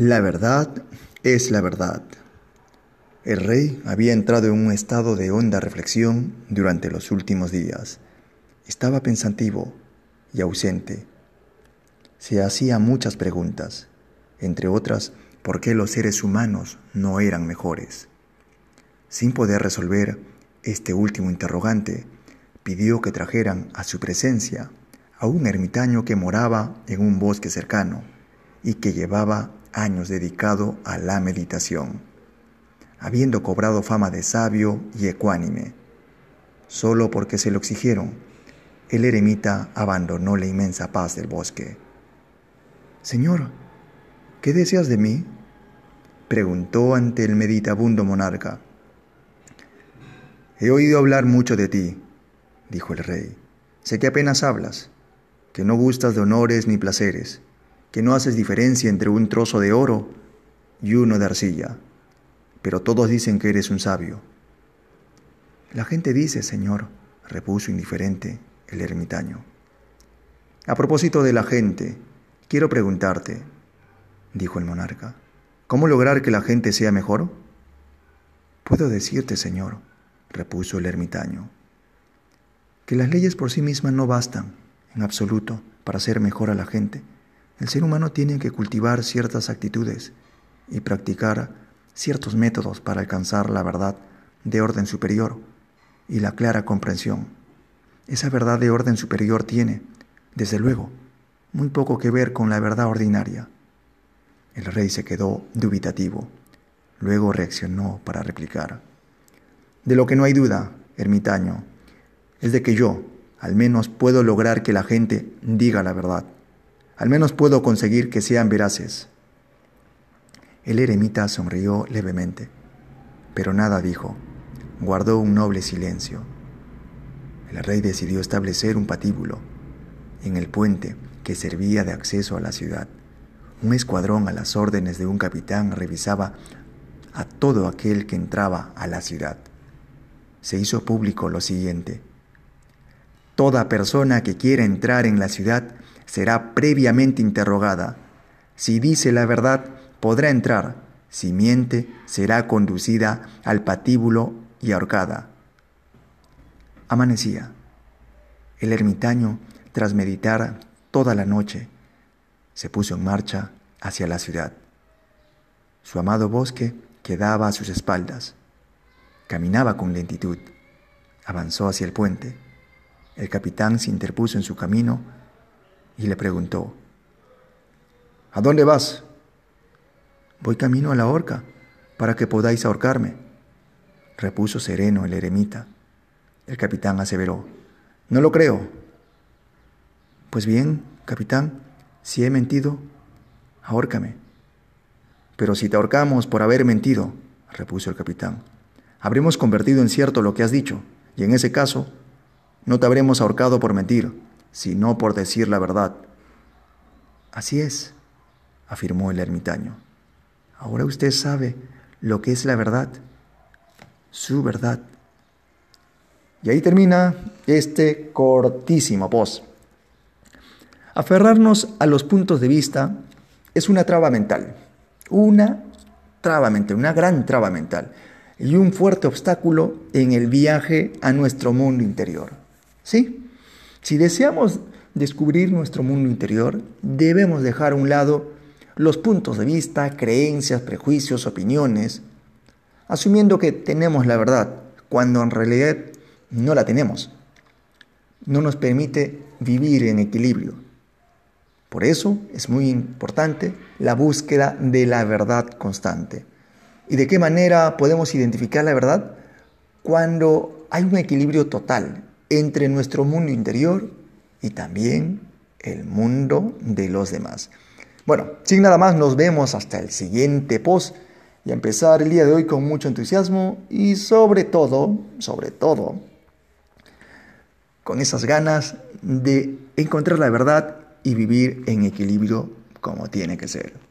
La verdad es la verdad. El rey había entrado en un estado de honda reflexión durante los últimos días. Estaba pensativo y ausente. Se hacía muchas preguntas, entre otras, por qué los seres humanos no eran mejores. Sin poder resolver este último interrogante, pidió que trajeran a su presencia a un ermitaño que moraba en un bosque cercano y que llevaba años dedicado a la meditación, habiendo cobrado fama de sabio y ecuánime. Solo porque se lo exigieron, el eremita abandonó la inmensa paz del bosque. Señor, ¿qué deseas de mí? preguntó ante el meditabundo monarca. He oído hablar mucho de ti, dijo el rey. Sé que apenas hablas, que no gustas de honores ni placeres que no haces diferencia entre un trozo de oro y uno de arcilla, pero todos dicen que eres un sabio. La gente dice, Señor, repuso indiferente el ermitaño. A propósito de la gente, quiero preguntarte, dijo el monarca, ¿cómo lograr que la gente sea mejor? Puedo decirte, Señor, repuso el ermitaño, que las leyes por sí mismas no bastan, en absoluto, para hacer mejor a la gente el ser humano tiene que cultivar ciertas actitudes y practicar ciertos métodos para alcanzar la verdad de orden superior y la clara comprensión. Esa verdad de orden superior tiene, desde luego, muy poco que ver con la verdad ordinaria. El rey se quedó dubitativo. Luego reaccionó para replicar. De lo que no hay duda, ermitaño, es de que yo, al menos, puedo lograr que la gente diga la verdad. Al menos puedo conseguir que sean veraces. El eremita sonrió levemente, pero nada dijo. Guardó un noble silencio. El rey decidió establecer un patíbulo en el puente que servía de acceso a la ciudad. Un escuadrón a las órdenes de un capitán revisaba a todo aquel que entraba a la ciudad. Se hizo público lo siguiente. Toda persona que quiera entrar en la ciudad será previamente interrogada. Si dice la verdad, podrá entrar. Si miente, será conducida al patíbulo y ahorcada. Amanecía. El ermitaño, tras meditar toda la noche, se puso en marcha hacia la ciudad. Su amado bosque quedaba a sus espaldas. Caminaba con lentitud. Avanzó hacia el puente. El capitán se interpuso en su camino y le preguntó, ¿A dónde vas? Voy camino a la horca, para que podáis ahorcarme, repuso sereno el eremita. El capitán aseveró, No lo creo. Pues bien, capitán, si he mentido, ahórcame. Pero si te ahorcamos por haber mentido, repuso el capitán, habremos convertido en cierto lo que has dicho, y en ese caso, no te habremos ahorcado por mentir, sino por decir la verdad. Así es, afirmó el ermitaño. Ahora usted sabe lo que es la verdad, su verdad. Y ahí termina este cortísimo post. Aferrarnos a los puntos de vista es una traba mental, una traba mental, una gran traba mental y un fuerte obstáculo en el viaje a nuestro mundo interior. ¿Sí? Si deseamos descubrir nuestro mundo interior, debemos dejar a un lado los puntos de vista, creencias, prejuicios, opiniones, asumiendo que tenemos la verdad, cuando en realidad no la tenemos. No nos permite vivir en equilibrio. Por eso es muy importante la búsqueda de la verdad constante. ¿Y de qué manera podemos identificar la verdad? Cuando hay un equilibrio total entre nuestro mundo interior y también el mundo de los demás. Bueno, sin nada más, nos vemos hasta el siguiente post y a empezar el día de hoy con mucho entusiasmo y sobre todo, sobre todo, con esas ganas de encontrar la verdad y vivir en equilibrio como tiene que ser.